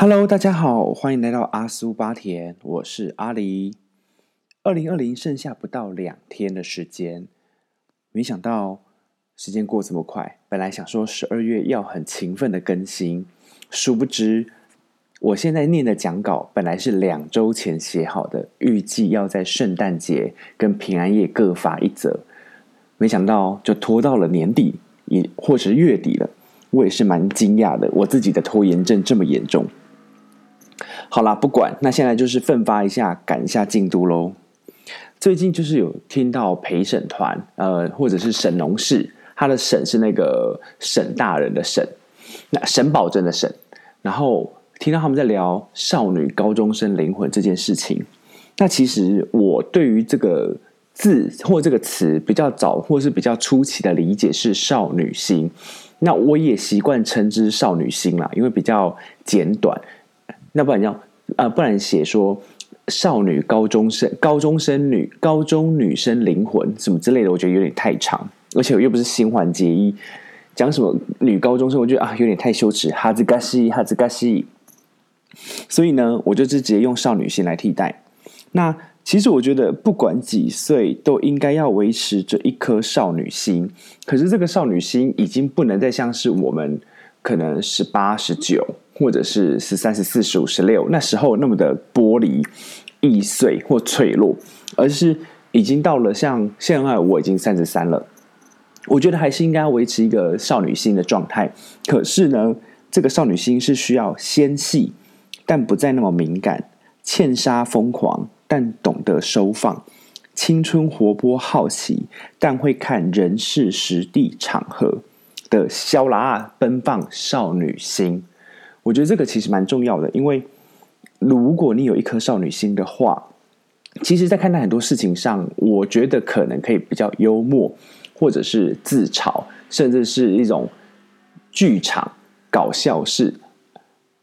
Hello，大家好，欢迎来到阿苏巴田，我是阿狸。二零二零剩下不到两天的时间，没想到时间过这么快。本来想说十二月要很勤奋的更新，殊不知我现在念的讲稿本来是两周前写好的，预计要在圣诞节跟平安夜各发一则，没想到就拖到了年底，也或是月底了。我也是蛮惊讶的，我自己的拖延症这么严重。好啦，不管，那现在就是奋发一下，赶一下进度喽。最近就是有听到陪审团，呃，或者是沈农氏，他的沈是那个沈大人的沈，那沈宝珍的沈。然后听到他们在聊少女高中生灵魂这件事情，那其实我对于这个字或这个词比较早或是比较初期的理解是少女心，那我也习惯称之少女心啦，因为比较简短。那不然要啊，不然写说少女高中生、高中生女、高中女生灵魂什么之类的，我觉得有点太长，而且我又不是新环结衣，讲什么女高中生，我觉得啊有点太羞耻，哈兹嘎西哈兹嘎西。所以呢，我就直接用少女心来替代。那其实我觉得，不管几岁，都应该要维持这一颗少女心。可是这个少女心已经不能再像是我们可能十八、十九。或者是十三、十四、十五、十六，那时候那么的玻璃易碎或脆弱，而是已经到了像现在我已经三十三了，我觉得还是应该维持一个少女心的状态。可是呢，这个少女心是需要纤细，但不再那么敏感；欠杀疯狂，但懂得收放；青春活泼好奇，但会看人事实地场合的肖拉奔放少女心。我觉得这个其实蛮重要的，因为如果你有一颗少女心的话，其实，在看待很多事情上，我觉得可能可以比较幽默，或者是自嘲，甚至是一种剧场搞笑式、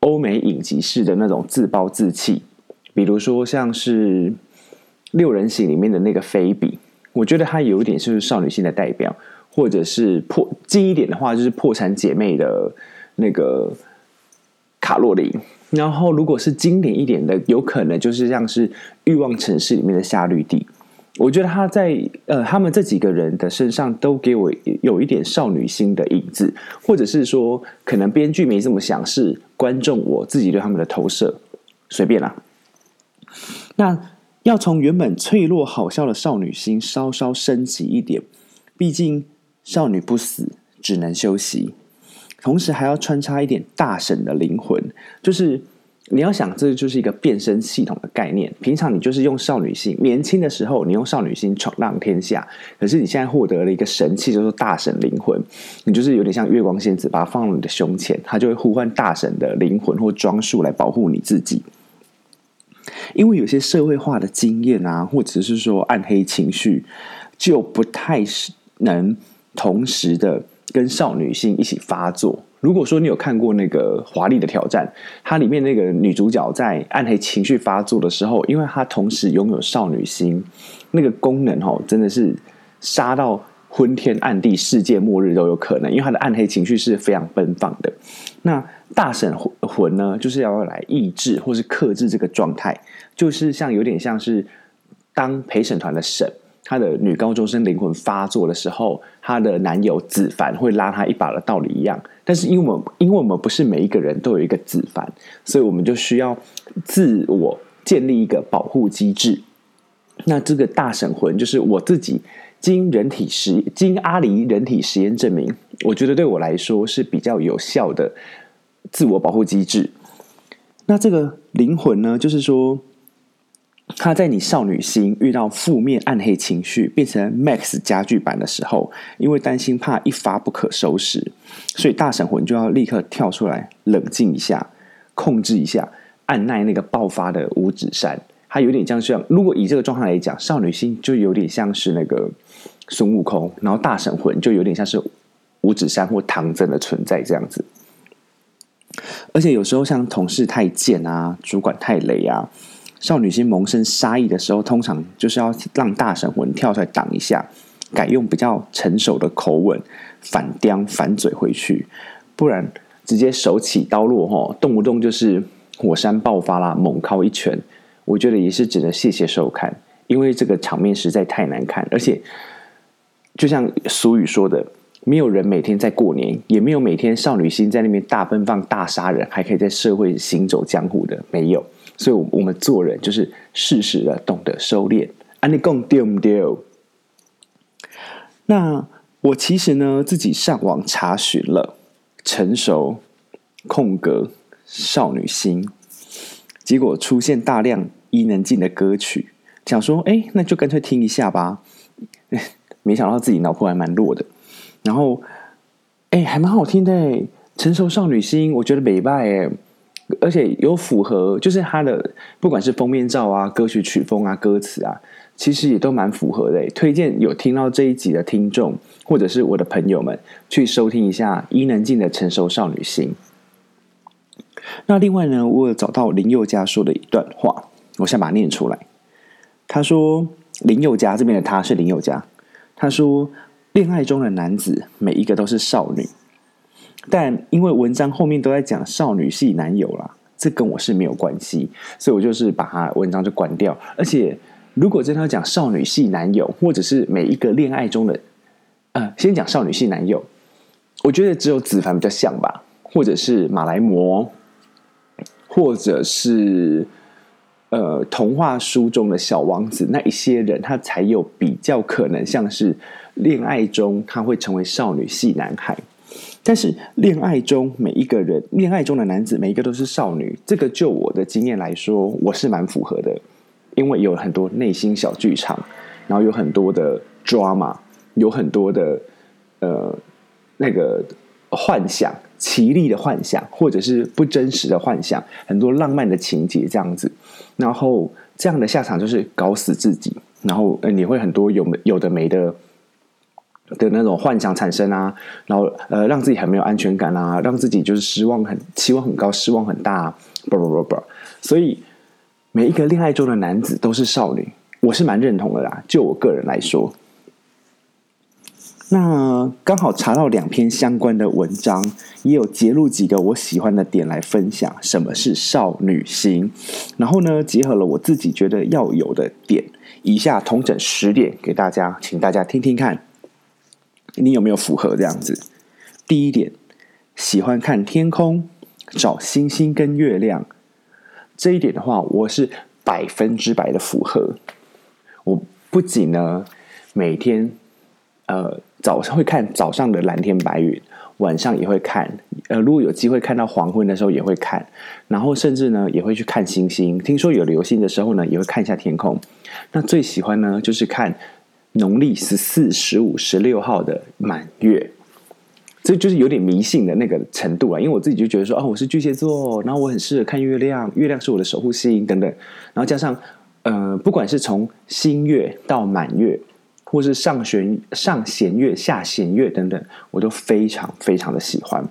欧美影集式的那种自暴自弃。比如说，像是《六人行》里面的那个菲比，我觉得她有一点就是少女心的代表，或者是破近一点的话，就是《破产姐妹》的那个。卡洛琳，然后如果是经典一点的，有可能就是像是《欲望城市》里面的夏绿蒂。我觉得他在呃，他们这几个人的身上都给我有一点少女心的影子，或者是说，可能编剧没这么想，是观众我自己对他们的投射，随便啦。那要从原本脆弱好笑的少女心稍稍升级一点，毕竟少女不死，只能休息。同时还要穿插一点大神的灵魂，就是你要想，这就是一个变身系统的概念。平常你就是用少女心，年轻的时候你用少女心闯荡天下，可是你现在获得了一个神器，叫做大神灵魂，你就是有点像月光仙子，把它放到你的胸前，它就会呼唤大神的灵魂或装束来保护你自己。因为有些社会化的经验啊，或者是说暗黑情绪，就不太是能同时的。跟少女心一起发作。如果说你有看过那个《华丽的挑战》，它里面那个女主角在暗黑情绪发作的时候，因为她同时拥有少女心，那个功能哦，真的是杀到昏天暗地、世界末日都有可能。因为她的暗黑情绪是非常奔放的。那大神魂呢，就是要来抑制或是克制这个状态，就是像有点像是当陪审团的审。她的女高中生灵魂发作的时候，她的男友子凡会拉她一把的道理一样。但是因为我们，因为我们不是每一个人都有一个子凡，所以我们就需要自我建立一个保护机制。那这个大神魂就是我自己经人体实经阿里人体实验证明，我觉得对我来说是比较有效的自我保护机制。那这个灵魂呢，就是说。他在你少女心遇到负面暗黑情绪变成 Max 加剧版的时候，因为担心怕一发不可收拾，所以大神魂就要立刻跳出来冷静一下，控制一下，按耐那个爆发的五指山。它有点像是，如果以这个状态来讲，少女心就有点像是那个孙悟空，然后大神魂就有点像是五指山或唐僧的存在这样子。而且有时候像同事太贱啊，主管太雷啊。少女心萌生杀意的时候，通常就是要让大神魂跳出来挡一下，改用比较成熟的口吻反刁反嘴回去，不然直接手起刀落哈，动不动就是火山爆发啦，猛敲一拳，我觉得也是只能谢谢收看，因为这个场面实在太难看，而且就像俗语说的，没有人每天在过年，也没有每天少女心在那边大奔放、大杀人，还可以在社会行走江湖的，没有。所以，我们做人就是适时的懂得收敛。你讲对不对？那我其实呢，自己上网查询了成熟空格少女心，结果出现大量伊能静的歌曲，想说，哎，那就干脆听一下吧。没想到自己脑波还蛮弱的，然后，哎，还蛮好听的。成熟少女心，我觉得美败哎。而且有符合，就是他的不管是封面照啊、歌曲曲风啊、歌词啊，其实也都蛮符合的。推荐有听到这一集的听众，或者是我的朋友们，去收听一下伊能静的《成熟少女心》。那另外呢，我有找到林宥嘉说的一段话，我想把它念出来。他说：“林宥嘉这边的他是林宥嘉，他说，恋爱中的男子每一个都是少女。”但因为文章后面都在讲少女系男友啦，这跟我是没有关系，所以我就是把他文章就关掉。而且如果真的要讲少女系男友，或者是每一个恋爱中的，呃，先讲少女系男友，我觉得只有子凡比较像吧，或者是马来魔，或者是呃童话书中的小王子那一些人，他才有比较可能像是恋爱中他会成为少女系男孩。但是恋爱中每一个人，恋爱中的男子每一个都是少女，这个就我的经验来说，我是蛮符合的，因为有很多内心小剧场，然后有很多的 drama，有很多的呃那个幻想、奇丽的幻想，或者是不真实的幻想，很多浪漫的情节这样子，然后这样的下场就是搞死自己，然后你会很多有有的没的。的那种幻想产生啊，然后呃，让自己很没有安全感啊，让自己就是失望很期望很高，失望很大，啊不不不不，所以每一个恋爱中的男子都是少女，我是蛮认同的啦。就我个人来说，那刚好查到两篇相关的文章，也有揭露几个我喜欢的点来分享什么是少女心，然后呢，结合了我自己觉得要有的点，以下同整十点给大家，请大家听听看。你有没有符合这样子？第一点，喜欢看天空，找星星跟月亮。这一点的话，我是百分之百的符合。我不仅呢，每天呃早上会看早上的蓝天白云，晚上也会看。呃，如果有机会看到黄昏的时候，也会看。然后甚至呢，也会去看星星。听说有流星的时候呢，也会看一下天空。那最喜欢呢，就是看。农历十四、十五、十六号的满月，这就是有点迷信的那个程度啊。因为我自己就觉得说，哦，我是巨蟹座，然后我很适合看月亮，月亮是我的守护星等等。然后加上，呃，不管是从新月到满月，或是上弦、上弦月、下弦月等等，我都非常非常的喜欢。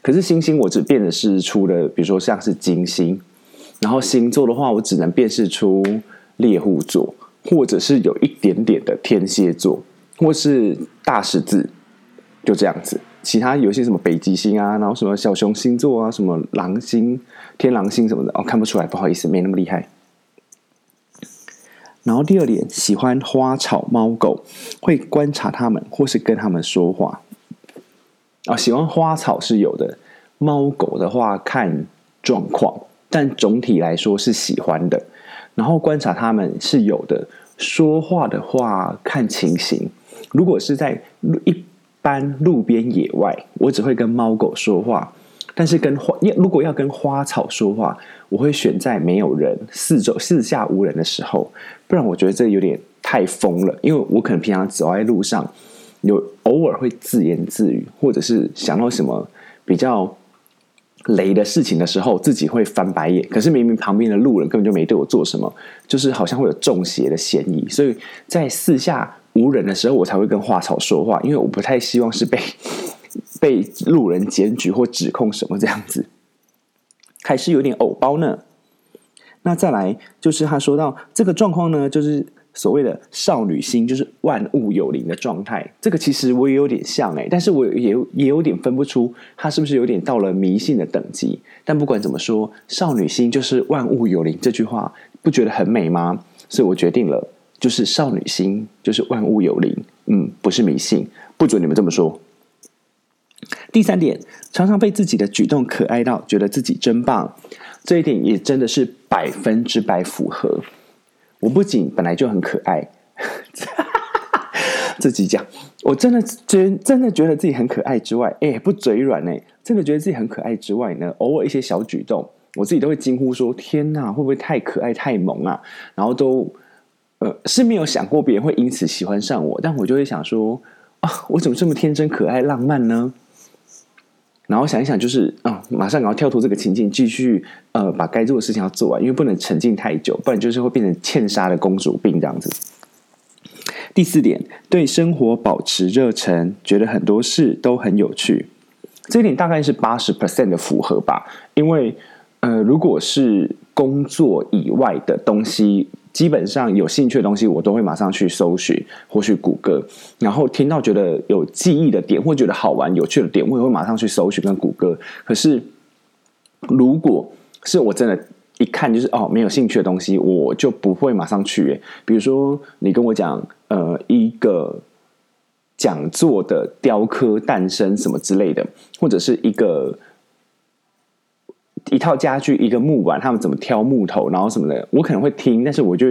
可是星星，我只辨识出了，比如说像是金星，然后星座的话，我只能辨识出猎户座。或者是有一点点的天蝎座，或是大十字，就这样子。其他有些什么北极星啊，然后什么小熊星座啊，什么狼星、天狼星什么的，哦，看不出来，不好意思，没那么厉害。然后第二点，喜欢花草猫狗，会观察它们，或是跟它们说话。啊，喜欢花草是有的，猫狗的话看状况，但总体来说是喜欢的。然后观察他们是有的，说话的话看情形。如果是在一般路边野外，我只会跟猫狗说话；但是跟花，如果要跟花草说话，我会选在没有人、四周四下无人的时候，不然我觉得这有点太疯了。因为我可能平常走在路上，有偶尔会自言自语，或者是想到什么比较。雷的事情的时候，自己会翻白眼。可是明明旁边的路人根本就没对我做什么，就是好像会有中邪的嫌疑。所以在四下无人的时候，我才会跟花草说话，因为我不太希望是被 被路人检举或指控什么这样子，还是有点偶包呢。那再来就是他说到这个状况呢，就是所谓的少女心，就是万物有灵的状态。这个其实我也有点像哎，但是我也也有点分不出它是不是有点到了迷信的等级。但不管怎么说，少女心就是万物有灵这句话，不觉得很美吗？所以我决定了，就是少女心就是万物有灵。嗯，不是迷信，不准你们这么说。第三点，常常被自己的举动可爱到，觉得自己真棒。这一点也真的是百分之百符合。我不仅本来就很可爱，自己讲，我真的觉真的觉得自己很可爱之外，哎，不嘴软哎，真的觉得自己很可爱之外呢，偶尔一些小举动，我自己都会惊呼说：“天哪，会不会太可爱太萌啊？”然后都呃是没有想过别人会因此喜欢上我，但我就会想说：“啊，我怎么这么天真可爱浪漫呢？”然后想一想，就是啊，马上然后跳脱这个情境，继续呃把该做的事情要做完，因为不能沉浸太久，不然就是会变成欠杀的公主病这样子。第四点，对生活保持热忱，觉得很多事都很有趣，这一点大概是八十 percent 的符合吧。因为呃，如果是工作以外的东西。基本上有兴趣的东西，我都会马上去搜寻或去谷歌，然后听到觉得有记忆的点或觉得好玩有趣的点，我也会马上去搜寻跟谷歌。可是，如果是我真的，一看就是哦没有兴趣的东西，我就不会马上去。比如说，你跟我讲呃一个讲座的雕刻诞生什么之类的，或者是一个。一套家具，一个木板，他们怎么挑木头，然后什么的，我可能会听，但是我就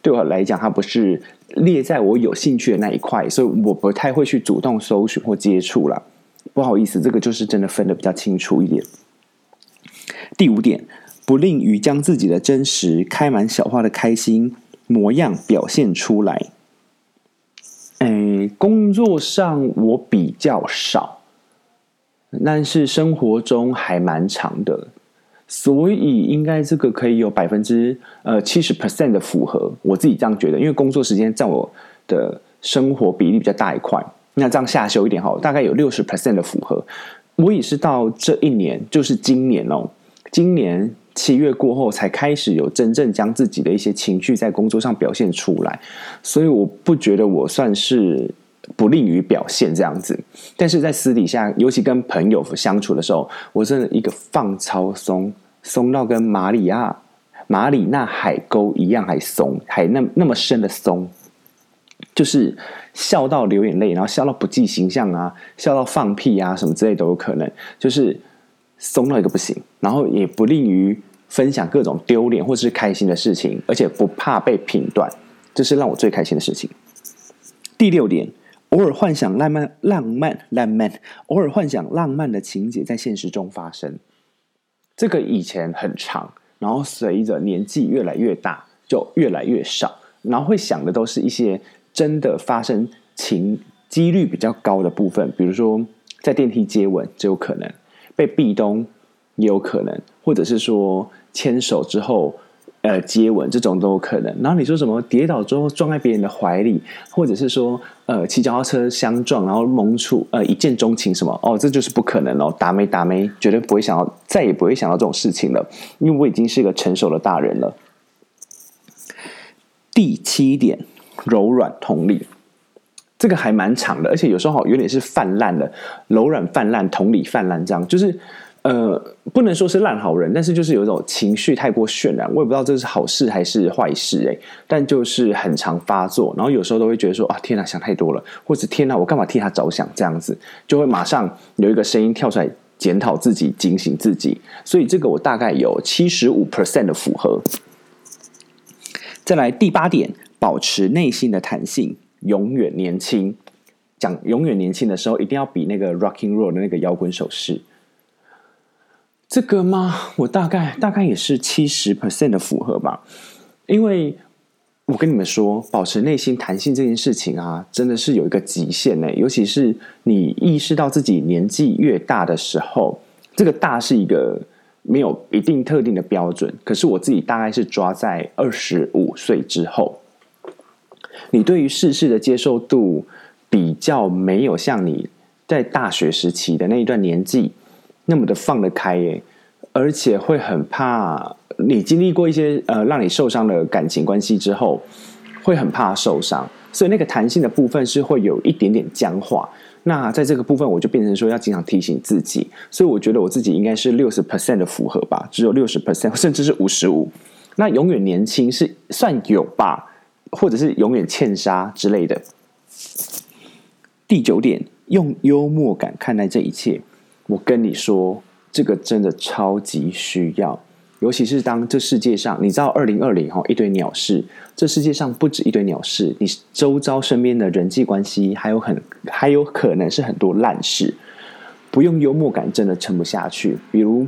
对我来讲，它不是列在我有兴趣的那一块，所以我不太会去主动搜寻或接触了。不好意思，这个就是真的分的比较清楚一点。第五点，不吝于将自己的真实、开满小花的开心模样表现出来。哎，工作上我比较少，但是生活中还蛮长的。所以应该这个可以有百分之呃七十 percent 的符合，我自己这样觉得，因为工作时间占我的生活比例比较大一块。那这样下修一点好，大概有六十 percent 的符合。我也是到这一年，就是今年哦，今年七月过后才开始有真正将自己的一些情绪在工作上表现出来，所以我不觉得我算是。不利于表现这样子，但是在私底下，尤其跟朋友相处的时候，我真的一个放超松，松到跟马里亚、马里纳海沟一样，还松，还那那么深的松，就是笑到流眼泪，然后笑到不计形象啊，笑到放屁啊，什么之类都有可能，就是松到一个不行，然后也不利于分享各种丢脸或是开心的事情，而且不怕被评断，这是让我最开心的事情。第六点。偶尔幻想浪漫、浪漫、浪漫，偶尔幻想浪漫的情节在现实中发生。这个以前很长，然后随着年纪越来越大，就越来越少。然后会想的都是一些真的发生情几率比较高的部分，比如说在电梯接吻就有可能，被壁咚也有可能，或者是说牵手之后。呃，接吻这种都有可能。然后你说什么跌倒之后撞在别人的怀里，或者是说呃骑脚踏车相撞，然后蒙处呃一见钟情什么？哦，这就是不可能哦！打没打没，绝对不会想到，再也不会想到这种事情了，因为我已经是一个成熟的大人了。第七点，柔软同理，这个还蛮长的，而且有时候好有点是泛滥的，柔软泛滥，同理泛滥，这样就是。呃，不能说是烂好人，但是就是有一种情绪太过渲染，我也不知道这是好事还是坏事哎。但就是很常发作，然后有时候都会觉得说啊，天哪，想太多了，或者天哪，我干嘛替他着想？这样子就会马上有一个声音跳出来检讨自己、警醒自己。所以这个我大概有七十五 percent 的符合。再来第八点，保持内心的弹性，永远年轻。讲永远年轻的时候，一定要比那个 rocking roll 的那个摇滚手势。这个吗？我大概大概也是七十 percent 的符合吧，因为我跟你们说，保持内心弹性这件事情啊，真的是有一个极限呢。尤其是你意识到自己年纪越大的时候，这个大是一个没有一定特定的标准。可是我自己大概是抓在二十五岁之后，你对于世事的接受度比较没有像你在大学时期的那一段年纪。那么的放得开耶，而且会很怕你经历过一些呃让你受伤的感情关系之后，会很怕受伤，所以那个弹性的部分是会有一点点僵化。那在这个部分，我就变成说要经常提醒自己，所以我觉得我自己应该是六十 percent 的符合吧，只有六十 percent，甚至是五十五。那永远年轻是算有吧，或者是永远欠杀之类的。第九点，用幽默感看待这一切。我跟你说，这个真的超级需要。尤其是当这世界上，你知道，二零二零哈一堆鸟事，这世界上不止一堆鸟事，你周遭身边的人际关系还有很还有可能是很多烂事，不用幽默感真的撑不下去。比如，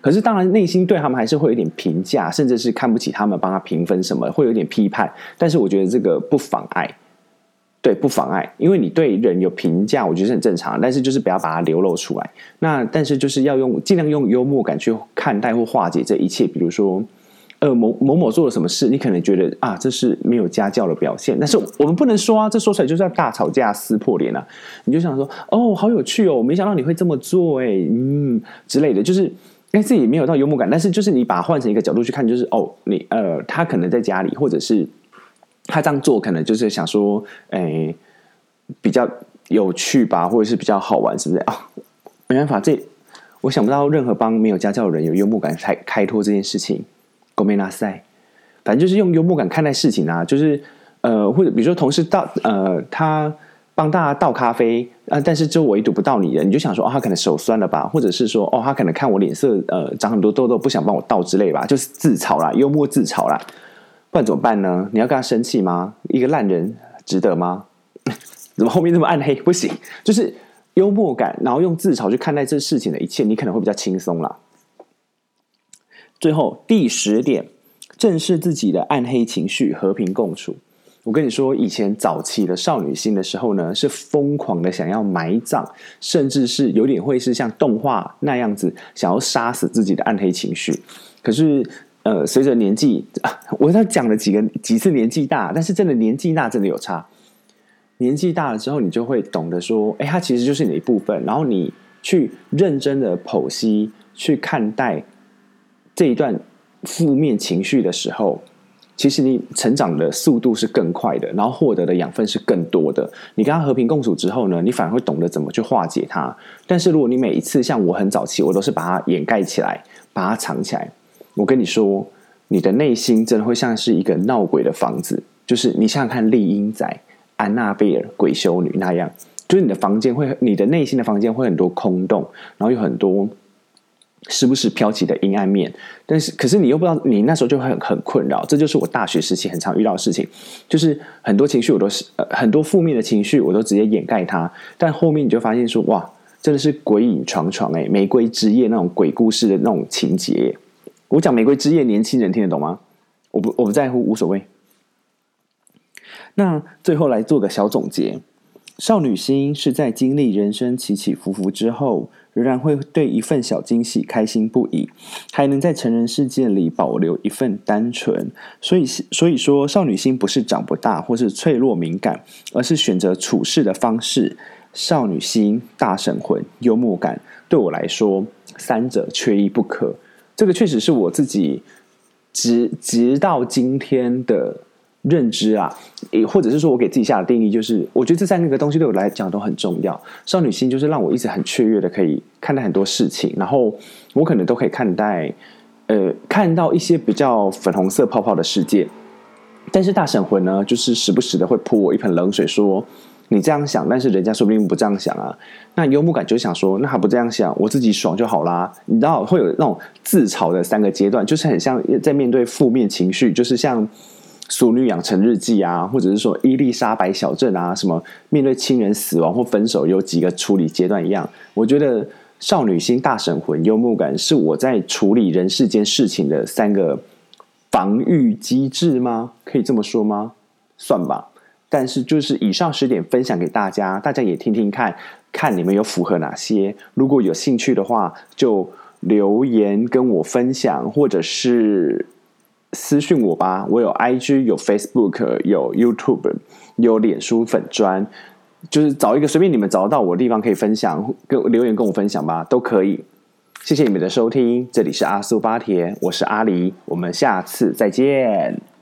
可是当然内心对他们还是会有点评价，甚至是看不起他们，帮他评分什么，会有点批判。但是我觉得这个不妨碍。对，不妨碍，因为你对人有评价，我觉得是很正常。但是就是不要把它流露出来。那但是就是要用尽量用幽默感去看待或化解这一切。比如说，呃，某某某做了什么事，你可能觉得啊，这是没有家教的表现。但是我们不能说啊，这说出来就是要大吵架、撕破脸啊。你就想说，哦，好有趣哦，没想到你会这么做，哎，嗯之类的，就是哎自己没有到幽默感，但是就是你把它换成一个角度去看，就是哦，你呃，他可能在家里，或者是。他这样做可能就是想说，哎，比较有趣吧，或者是比较好玩，是不是啊？没办法，这我想不到任何帮没有家教的人有幽默感开开脱这件事情。狗没拿塞，反正就是用幽默感看待事情啊，就是呃，或者比如说同事倒呃，他帮大家倒咖啡啊，但是就唯独不到你的，你就想说哦，他可能手酸了吧，或者是说哦，他可能看我脸色呃长很多痘痘，不想帮我倒之类吧，就是自嘲啦，幽默自嘲啦。不然怎么办呢？你要跟他生气吗？一个烂人值得吗？怎么后面这么暗黑？不行，就是幽默感，然后用自嘲去看待这事情的一切，你可能会比较轻松啦。最后第十点，正视自己的暗黑情绪，和平共处。我跟你说，以前早期的少女心的时候呢，是疯狂的想要埋葬，甚至是有点会是像动画那样子，想要杀死自己的暗黑情绪。可是。呃，随着年纪，我他讲了几个几次年纪大，但是真的年纪大真的有差。年纪大了之后，你就会懂得说，哎，它其实就是你的一部分。然后你去认真的剖析、去看待这一段负面情绪的时候，其实你成长的速度是更快的，然后获得的养分是更多的。你跟他和平共处之后呢，你反而会懂得怎么去化解它。但是如果你每一次像我很早期，我都是把它掩盖起来，把它藏起来。我跟你说，你的内心真的会像是一个闹鬼的房子，就是你想想看，丽英仔、安娜贝尔、鬼修女那样，就是你的房间会，你的内心的房间会很多空洞，然后有很多时不时飘起的阴暗面。但是，可是你又不知道，你那时候就会很很困扰。这就是我大学时期很常遇到的事情，就是很多情绪我都是呃很多负面的情绪我都直接掩盖它，但后面你就发现说，哇，真的是鬼影幢幢哎，玫瑰之夜那种鬼故事的那种情节。我讲玫瑰之夜，年轻人听得懂吗？我不我不在乎，无所谓。那最后来做个小总结：少女心是在经历人生起起伏伏之后，仍然会对一份小惊喜开心不已，还能在成人世界里保留一份单纯。所以，所以说，少女心不是长不大或是脆弱敏感，而是选择处事的方式。少女心、大神魂、幽默感，对我来说，三者缺一不可。这个确实是我自己直直到今天的认知啊，也或者是说我给自己下的定义，就是我觉得这三个东西对我来讲都很重要。少女心就是让我一直很雀跃的可以看待很多事情，然后我可能都可以看待呃看到一些比较粉红色泡泡的世界，但是大神魂呢，就是时不时的会泼我一盆冷水，说。你这样想，但是人家说不定不这样想啊。那幽默感就想说，那还不这样想，我自己爽就好啦。你知道会有那种自嘲的三个阶段，就是很像在面对负面情绪，就是像《熟女养成日记》啊，或者是说《伊丽莎白小镇》啊，什么面对亲人死亡或分手有几个处理阶段一样。我觉得少女心、大神魂、幽默感是我在处理人世间事情的三个防御机制吗？可以这么说吗？算吧。但是就是以上十点分享给大家，大家也听听看看你们有符合哪些。如果有兴趣的话，就留言跟我分享，或者是私讯我吧。我有 IG，有 Facebook，有 YouTube，有脸书粉砖，就是找一个随便你们找到我的地方可以分享，跟留言跟我分享吧，都可以。谢谢你们的收听，这里是阿苏巴铁，我是阿狸，我们下次再见。